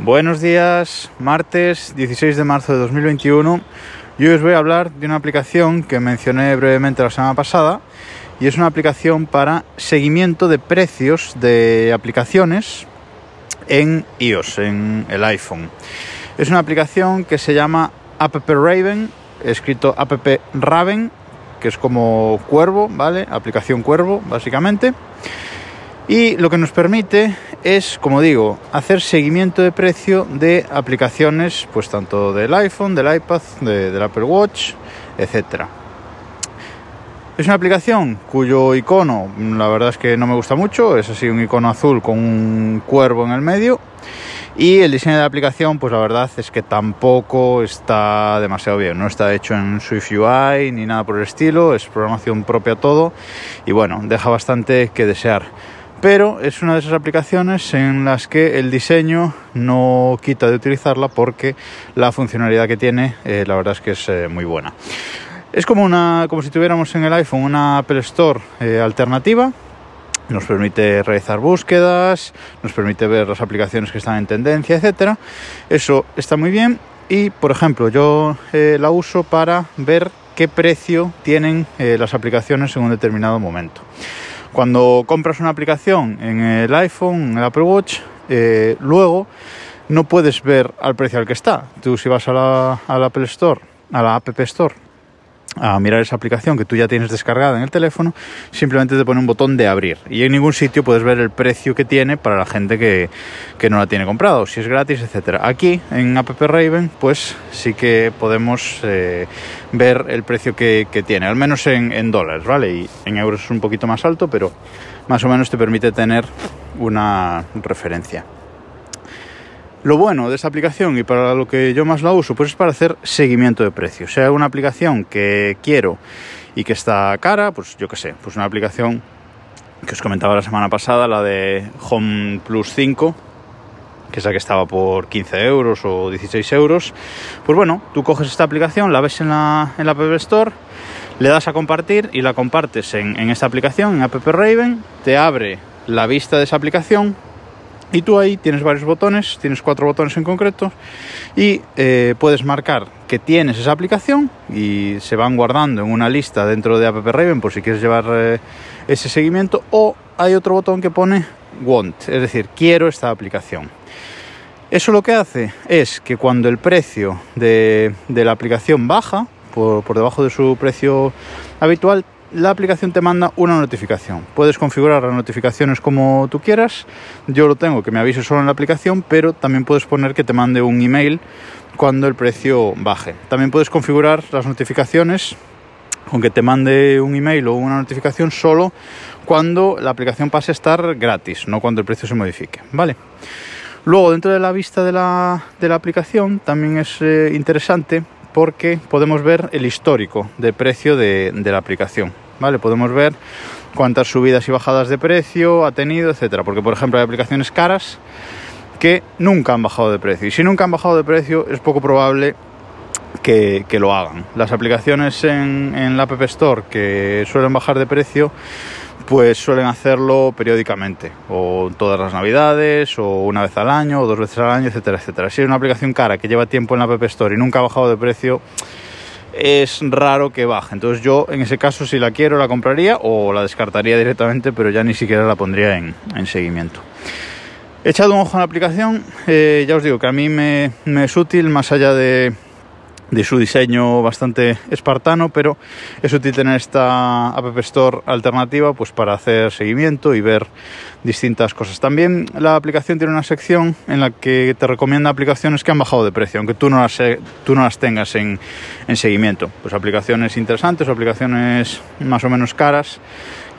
Buenos días, martes 16 de marzo de 2021. Yo os voy a hablar de una aplicación que mencioné brevemente la semana pasada y es una aplicación para seguimiento de precios de aplicaciones en iOS, en el iPhone. Es una aplicación que se llama App Raven, escrito App Raven, que es como cuervo, ¿vale? Aplicación cuervo, básicamente. Y lo que nos permite es, como digo, hacer seguimiento de precio de aplicaciones, pues tanto del iPhone, del iPad, del Apple Watch, etc. Es una aplicación cuyo icono, la verdad es que no me gusta mucho, es así un icono azul con un cuervo en el medio. Y el diseño de la aplicación, pues la verdad es que tampoco está demasiado bien. No está hecho en Swift UI ni nada por el estilo, es programación propia todo. Y bueno, deja bastante que desear pero es una de esas aplicaciones en las que el diseño no quita de utilizarla porque la funcionalidad que tiene eh, la verdad es que es eh, muy buena. Es como, una, como si tuviéramos en el iPhone una Apple Store eh, alternativa. Nos permite realizar búsquedas, nos permite ver las aplicaciones que están en tendencia, etc. Eso está muy bien y, por ejemplo, yo la uso para ver qué precio tienen las aplicaciones en un determinado momento. Cuando compras una aplicación en el iPhone, en el Apple Watch, eh, luego no puedes ver al precio al que está. Tú si vas a la, Apple Store, a la App Store, a mirar esa aplicación que tú ya tienes descargada en el teléfono, simplemente te pone un botón de abrir. Y en ningún sitio puedes ver el precio que tiene para la gente que, no la tiene comprado, si es gratis, etcétera. Aquí en App Raven, pues sí que podemos eh, ver el precio que, tiene, al menos en, en dólares, ¿vale? Y en euros es un poquito más alto, pero más o menos te permite tener una referencia. Lo bueno de esta aplicación y para lo que yo más la uso, pues es para hacer seguimiento de precios. Sea una aplicación que quiero y que está cara, pues yo qué sé, pues una aplicación que os comentaba la semana pasada, la de Home Plus 5, que es la que estaba por 15 euros o 16 euros. Pues bueno, tú coges esta aplicación, la ves en la, en la App Store, le das a compartir y la compartes en, en esta aplicación, en App Raven, te abre la vista de esa aplicación y tú ahí tienes varios botones, tienes cuatro botones en concreto y eh, puedes marcar que tienes esa aplicación y se van guardando en una lista dentro de App Raven por si quieres llevar eh, ese seguimiento o hay otro botón que pone want, es decir, quiero esta aplicación. Eso lo que hace es que cuando el precio de, la aplicación baja por, por debajo de su precio habitual, la aplicación te manda una notificación. Puedes configurar las notificaciones como tú quieras. Yo lo tengo que me avise solo en la aplicación, pero también puedes poner que te mande un email cuando el precio baje. También puedes configurar las notificaciones con que te mande un email o una notificación solo cuando la aplicación pase a estar gratis, no cuando el precio se modifique. Vale. Luego, dentro de la vista de la, aplicación, también es eh, interesante porque podemos ver el histórico de precio de, la aplicación. ¿vale? Podemos ver cuántas subidas y bajadas de precio ha tenido, etcétera. Porque, por ejemplo, hay aplicaciones caras que nunca han bajado de precio. Y si nunca han bajado de precio, es poco probable que, lo hagan. Las aplicaciones en, en la App Store que suelen bajar de precio pues suelen hacerlo periódicamente, o todas las navidades, o una vez al año, o dos veces al año, etcétera, etcétera. Si es una aplicación cara que lleva tiempo en la App Store y nunca ha bajado de precio, es raro que baje. Entonces yo en ese caso si la quiero la compraría o la descartaría directamente, pero ya ni siquiera la pondría en, seguimiento. He echado un ojo en la aplicación, eh, ya os digo que a mí me es útil más allá de de su diseño bastante espartano, pero es útil tener esta App Store alternativa pues para hacer seguimiento y ver distintas cosas. También la aplicación tiene una sección en la que te recomienda aplicaciones que han bajado de precio, aunque tú no las, tú no las tengas en, en seguimiento. Pues aplicaciones interesantes o aplicaciones más o menos caras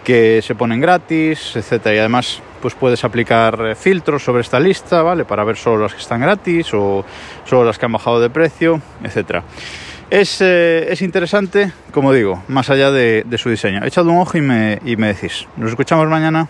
que se ponen gratis, etcétera. Y además, pues puedes aplicar eh, filtros sobre esta lista, ¿vale? Para ver solo las que están gratis o solo las que han bajado de precio, etcétera. Es, eh, es, interesante, como digo, más allá de, su diseño. Echad un ojo y me, y me decís. Nos escuchamos mañana.